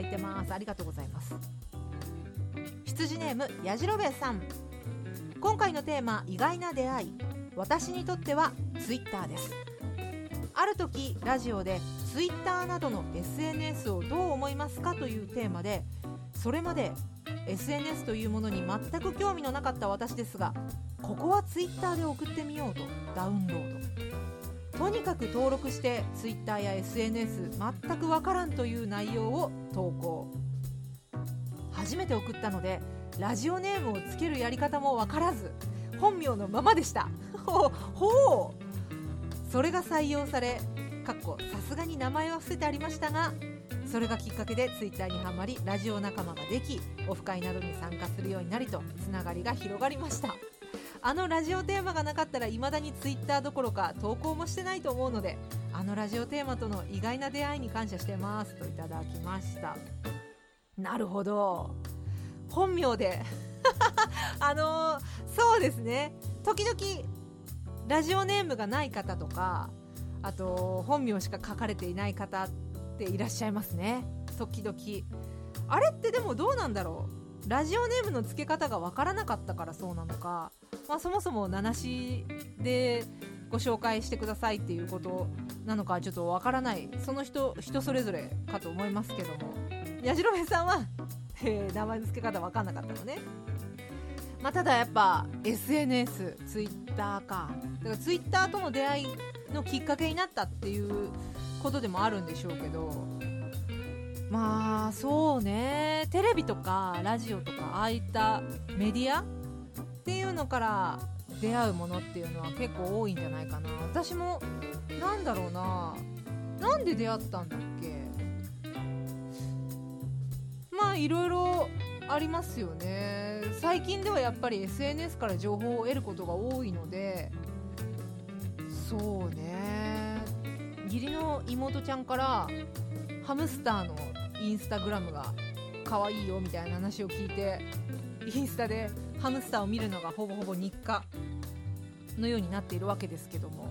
だいてます。ありがとうございます。羊ネームやじろべえさん。今回のテーマ意外な出会い。私にとってはツイッターです。ある時ラジオでツイッターなどの SNS をどう思いますか？というテーマでそれまで SNS というものに全く興味のなかった私ですがここはツイッターで送ってみようとダウンロード。とにかく登録してツイッターや SNS 全くわからんという内容を投稿。初めて送ったのでラジオネームをつけるやり方もわからず本名のままでした。ほほう。それが採用されかっこさすがに名前は伏せてありましたがそれがきっかけでツイッターにはまりラジオ仲間ができオフ会などに参加するようになりとつながりが広がりました。あのラジオテーマがなかったら未だにツイッターどころか投稿もしてないと思うのであのラジオテーマとの意外な出会いに感謝してますといただきました。なるほど。本名で。あの、そうですね。時々ラジオネームがない方とかあと本名しか書かれていない方っていらっしゃいますね。時々。あれってでもどうなんだろう。ラジオネームの付け方がわからなかったからそうなのか、まあ、そもそも名なしでご紹介してくださいっていうことなのかちょっとわからない。その人人それぞれかと思いますけども。やじろべさんは、えー、名前の付け方分かんなかったのね。まあ、ただやっぱ SNS、ツイッターか。だからツイッターとの出会いのきっかけになったっていうことでもあるんでしょうけど。まあそうね。テレビとかラジオとかああいったメディアっていうのから出会うものっていうのは結構多いんじゃないかな。私もなんだろうな。なんで出会ったんだっけ？まあいろいろありますよね。最近ではやっぱり SNS から情報を得ることが多いので。そうね。義理の妹ちゃんからハムスターのインスタグラムが可愛いよみたいな話を聞いてインスタでハムスターを見るのがほぼほぼ日課のようになっているわけですけども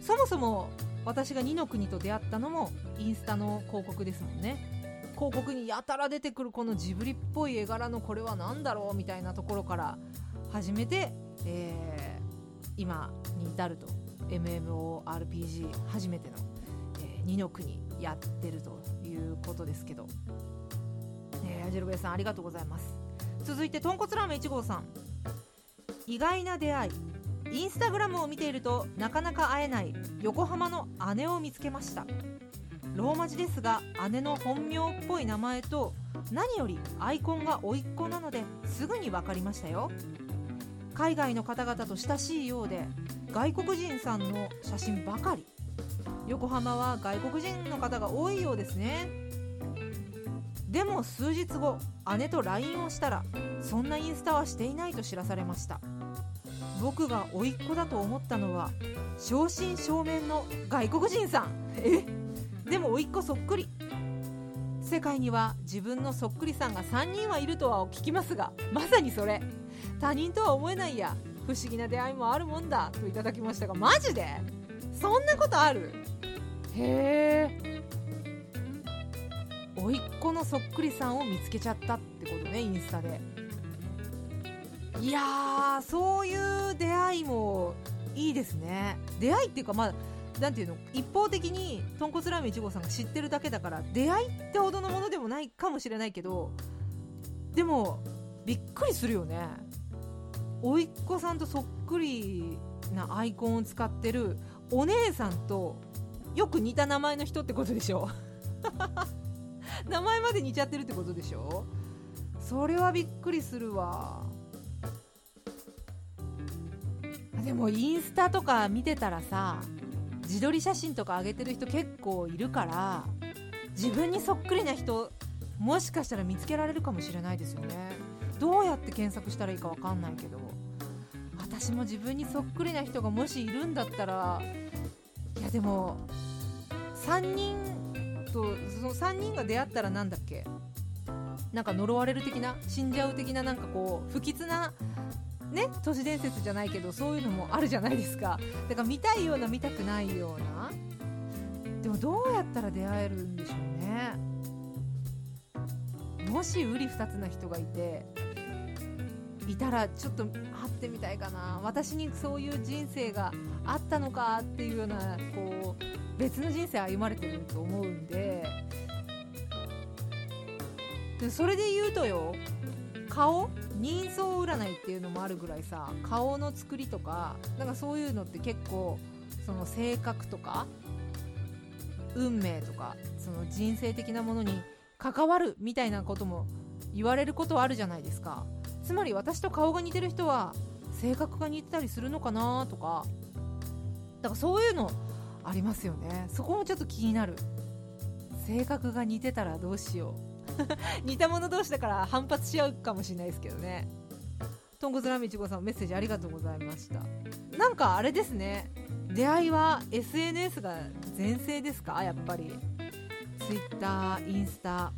そもそも私が二の国と出会ったのもインスタの広告ですもんね。広告にやたら出てくるこのジブリっぽい絵柄のこれは何だろうみたいなところから始めて、えー、今に至ると MMORPG 初めての、えー、二の国やってるということですけど、えー、アジェルベさんありがとうございます。続いて豚骨ラーメン1号さん。意外な出会い。インスタグラムを見ているとなかなか会えない。横浜の姉を見つけました。ローマ字ですが姉の本名っぽい名前と何よりアイコンが甥っ子なのですぐに分かりましたよ。海外の方々と親しいようで外国人さんの写真ばかり。横浜は外国人の方が多いようですね。でも数日後姉と LINE をしたらそんなインスタはしていないと知らされました。僕が甥っ子だと思ったのは正真正銘の外国人さん。え？でも甥っ子そっくり。世界には自分のそっくりさんが3人はいるとは聞きますがまさにそれ。他人とは思えないや不思議な出会いもあるもんだといただきましたがマジで？そんなことある？へえ。甥っ子のそっくりさんを見つけちゃったってことねインスタで。いやーそういう出会いもいいですね。出会いっていうかまあなんていうの一方的に豚骨ラーメン1号さんが知ってるだけだから出会いってほどのものでもないかもしれないけどでもびっくりするよね。甥っ子さんとそっくりなアイコンを使ってるお姉さんとよく似た名前の人ってことでしょ。名前まで似ちゃってるってことでしょ？それはびっくりするわ。でもインスタとか見てたらさ自撮り写真とか上げてる人結構いるから自分にそっくりな人もしかしたら見つけられるかもしれないですよね。どうやって検索したらいいか分かんないけど。私も自分にそっくりな人がもしいるんだったらいやでも3人とその3人が出会ったらなんだっけ？なんか呪われる的な？死んじゃう的ななんかこう不吉なね？都市伝説じゃないけどそういうのもあるじゃないですか。だから見たいような見たくないような。でもどうやったら出会えるんでしょうね。もし瓜二つな人がいていたらちょっと会ってみたいかな。私にそういう人生があったのかっていうようなこう別の人生歩まれてると思うんで。でそれで言うとよ顔人相占いっていうのもあるぐらいさ顔の作りとかなんかそういうのって結構その性格とか運命とかその人生的なものに関わるみたいなことも言われることはあるじゃないですか。つまり私と顔が似てる人は性格が似てたりするのかなとか。だからそういうのありますよね。そこもちょっと気になる。性格が似てたらどうしよう。似た者同士だから反発しちゃうかもしれないですけどね。とんこつラーメンいちごさんメッセージありがとうございました。なんかあれですね。出会いは SNS が全盛ですか？やっぱり。Twitter インスタ。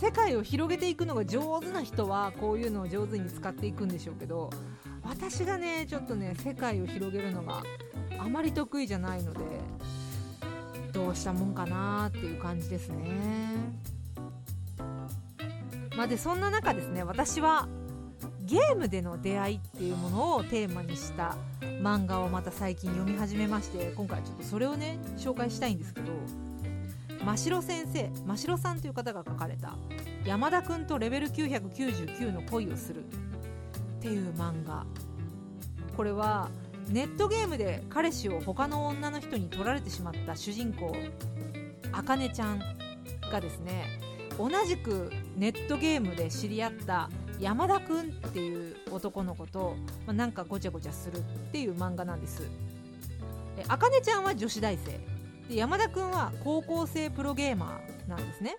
世界を広げていくのが上手な人はこういうのを上手に使っていくんでしょうけど私がねちょっとね世界を広げるのがあまり得意じゃないのでどうしたもんかなっていう感じですね。まあでそんな中ですね私はゲームでの出会いっていうものをテーマにした漫画をまた最近読み始めまして今回ちょっとそれをね紹介したいんですけど真城先生真城さんという方が書かれた「山田くんとレベル999の恋をする」っていう漫画。これはネットゲームで彼氏を他の女の人に取られてしまった主人公あかねちゃんがですね同じくネットゲームで知り合った山田くんっていう男の子と、まあ、なんかごちゃごちゃするっていう漫画なんです。あかねちゃんは女子大生。で山田くんは高校生プロゲーマーなんですね。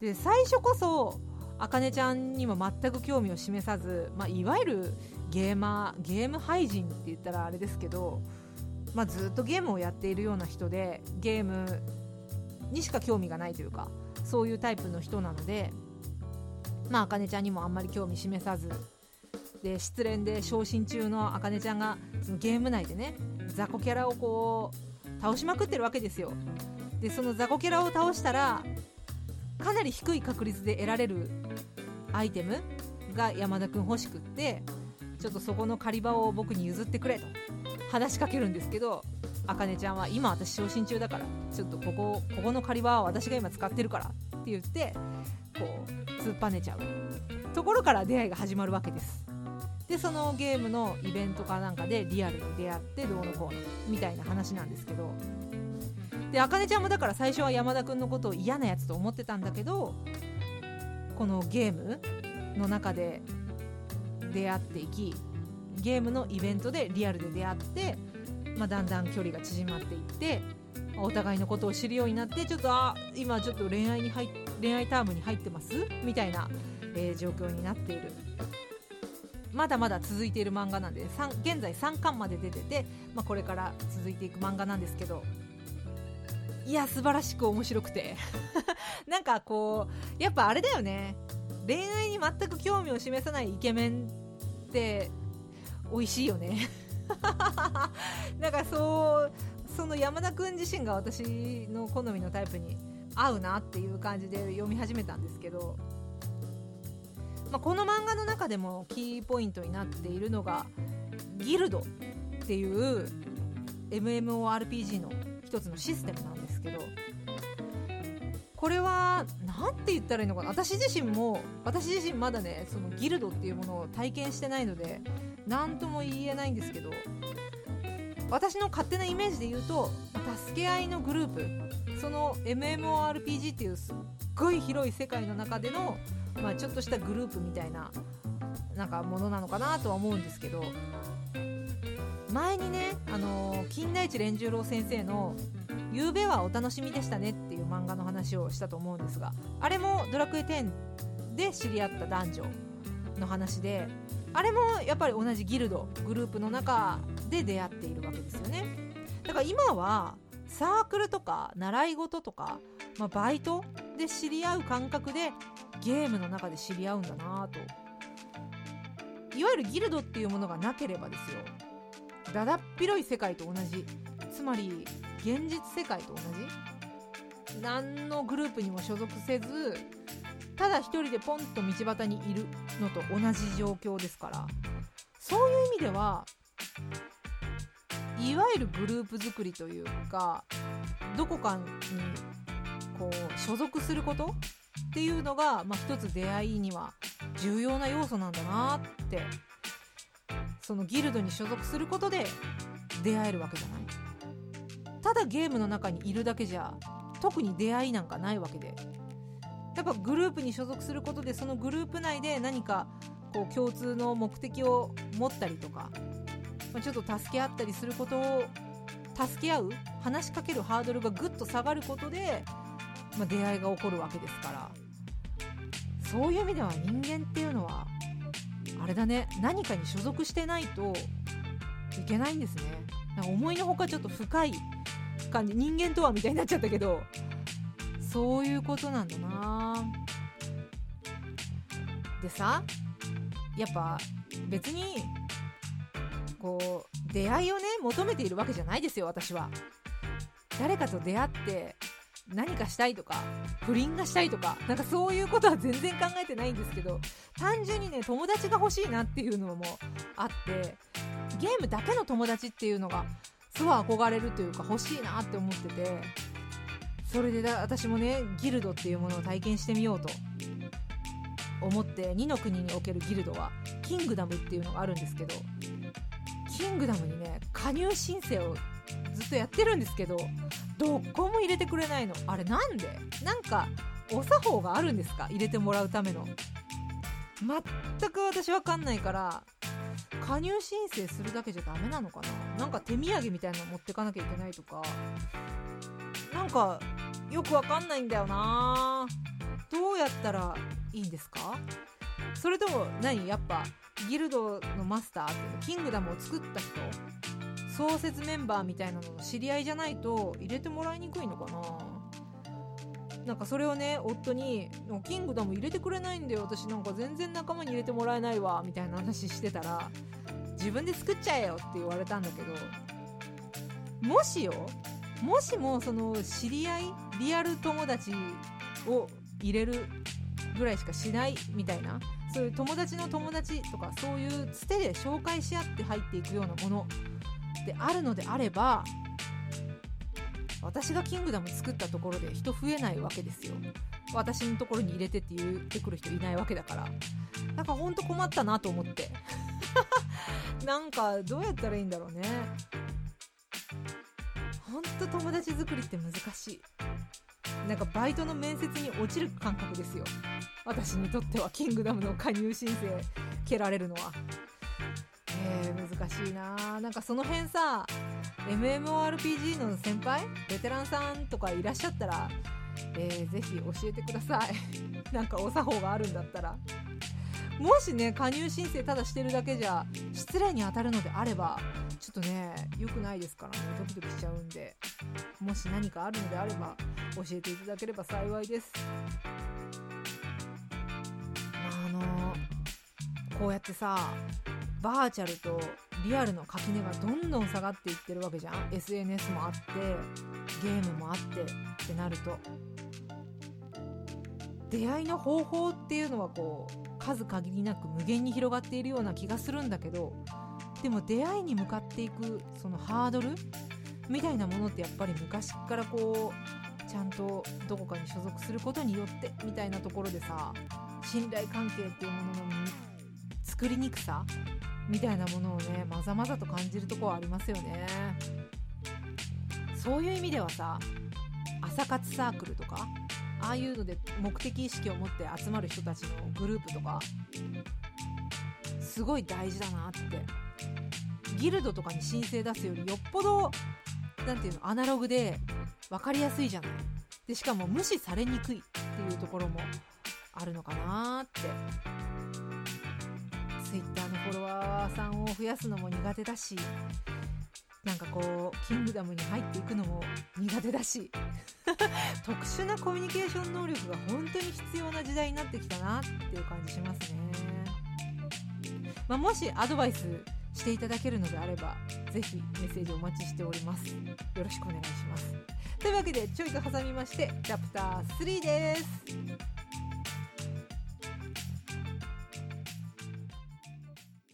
で最初こそあかねちゃんにも全く興味を示さず、まあ、いわゆるゲーマーゲーム廃人って言ったらあれですけど、まあ、ずっとゲームをやっているような人でゲームにしか興味がないというかそういうタイプの人なのでまあ茜ちゃんにもあんまり興味示さずで失恋で昇進中の茜ちゃんがそのゲーム内でね雑魚キャラをこう倒しまくってるわけですよ。でその雑魚キャラを倒したらかなり低い確率で得られるアイテムが山田くん欲しくってちょっとそこの借り場を僕に譲ってくれと。話しかけるんですけどあかねちゃんは今私昇進中だからちょっとここここの借り場は私が今使ってるからって言ってこう突っぱねちゃう。ところから出会いが始まるわけです。でそのゲームのイベントかなんかでリアルに出会ってどうのこうのみたいな話なんですけど。であかねちゃんもだから最初は山田君のことを嫌なやつと思ってたんだけどこのゲームの中で出会っていきゲームのイベントでリアルで出会って、まあ、だんだん距離が縮まっていってお互いのことを知るようになってちょっとあ今ちょっと恋愛に入恋愛タームに入ってます？みたいな、えー、状況になっている。まだまだ続いている漫画なんで現在3巻まで出てて、まあ、これから続いていく漫画なんですけどいや素晴らしく面白くて。なんかこうやっぱあれだよね。恋愛に全く興味を示さないイケメンって美味しいよね。なんかそうその山田君自身が私の好みのタイプに合うなっていう感じで読み始めたんですけど、まあ、この漫画の中でもキーポイントになっているのがギルドっていう MMORPG の一つのシステムなんですけどこれは何て言ったらいいのかな？私自身も私自身まだねそのギルドっていうものを体験してないので何とも言えないんですけど私の勝手なイメージで言うと助け合いのグループその MMORPG っていうすっごい広い世界の中での、まあ、ちょっとしたグループみたいななんかものなのかなとは思うんですけど前にね、あのー、金田一連十郎先生の「ゆうべはお楽しみでしたね」っ漫画の話をしたと思うんですがあれも「ドラクエ10」で知り合った男女の話であれもやっぱり同じギルドグループの中で出会っているわけですよね。だから今はサークルとか習い事とか、まあ、バイトで知り合う感覚でゲームの中で知り合うんだなと。いわゆるギルドっていうものがなければですよ。だだっ広い世界と同じ。つまり現実世界と同じ。何のグループにも所属せずただ一人でポンと道端にいるのと同じ状況ですから。そういう意味ではいわゆるグループ作りというかどこかにこう所属することっていうのが、まあ、一つ出会いには重要な要素なんだなってそのギルドに所属することで出会えるわけじゃない。ただゲームの中にいるだけじゃ特に出会いなんかないわけで。やっぱグループに所属することでそのグループ内で何かこう共通の目的を持ったりとか、まあ、ちょっと助け合ったりすることを助け合う話しかけるハードルがぐっと下がることで、まあ、出会いが起こるわけですから。そういう意味では人間っていうのはあれだね何かに所属してないといけないんですね。なんか思いのほかちょっと深い感じ人間とはみたいになっちゃったけど。そういうことなんだな。でさやっぱ別にこう出会いをね求めているわけじゃないですよ私は。誰かと出会って何かしたいとか不倫がしたいとかなんかそういうことは全然考えてないんですけど単純にね友達が欲しいなっていうのもあってゲームだけの友達っていうのがすごい憧れるというか欲しいなって思っててそれで私もねギルドっていうものを体験してみようと思って2の国におけるギルドはキングダムっていうのがあるんですけどキングダムにね加入申請をずっとやってるんですけどどこも入れてくれないの。あれなんで？なんかお作法があるんですか？入れてもらうための。全く私わかんないから加入申請するだけじゃダメなのかな？なんか手土産みたいなの持ってかなきゃいけないとか。なんかよくわかんないんだよな。どうやったらいいんですか？それとも何？やっぱギルドのマスターっていうの？キングダムを作った人？創設メンバーみたいなのの知り合いじゃないと入れてもらいにくいのかな？なんかそれをね夫に「キングダム入れてくれないんだよ。私なんか全然仲間に入れてもらえないわ」みたいな話してたら「自分で作っちゃえよ」って言われたんだけどもしよもしもその知り合いリアル友達を入れるぐらいしかしないみたいなそういう友達の友達とかそういうつてで紹介し合って入っていくようなものであるのであれば私がキングダム作ったところで人増えないわけですよ。私のところに入れてって言ってくる人いないわけだから。だかほんと困ったなと思って。なんかどうやったらいいんだろうね。ほんと友達作りって難しい。なんかバイトの面接に落ちる感覚ですよ。私にとってはキングダムの加入申請蹴られるのは。えー、難しいななんかその辺さ MMORPG の先輩？ベテランさんとかいらっしゃったら、えー、ぜひ教えてください。なんかお作法があるんだったら。もしね加入申請ただしてるだけじゃ失礼に当たるのであればちょっとね良くないですからね。ドキドキしちゃうんで。もし何かあるのであれば教えていただければ幸いです。あのこうやってさバーチャルとリアルの垣根がどんどん下がっていってるわけじゃん。SNS もあってゲームもあってってなると。出会いの方法っていうのはこう数限りなく無限に広がっているような気がするんだけどでも出会いに向かっていくそのハードルみたいなものってやっぱり昔からこうちゃんとどこかに所属することによってみたいなところでさ信頼関係っていうものの作りにくさみたいなものをねまざまざと感じるとこはありますよね。そういう意味ではさ朝活サークルとかああいうので目的意識を持って集まる人たちのグループとかすごい大事だなって。ギルドとかに申請出すよりよっぽど何ていうのアナログで分かりやすいじゃない。でしかも無視されにくいっていうところもあるのかなって。Twitter のフォロワーさんを増やすのも苦手だしなんかこうキングダムに入っていくのも苦手だし 特殊なコミュニケーション能力が本当に必要な時代になってきたなっていう感じしますね、まあ、もしアドバイスしていただけるのであればぜひメッセージお待ちしております。よろしくお願いします。というわけでちょいと挟みましてチャプター3です。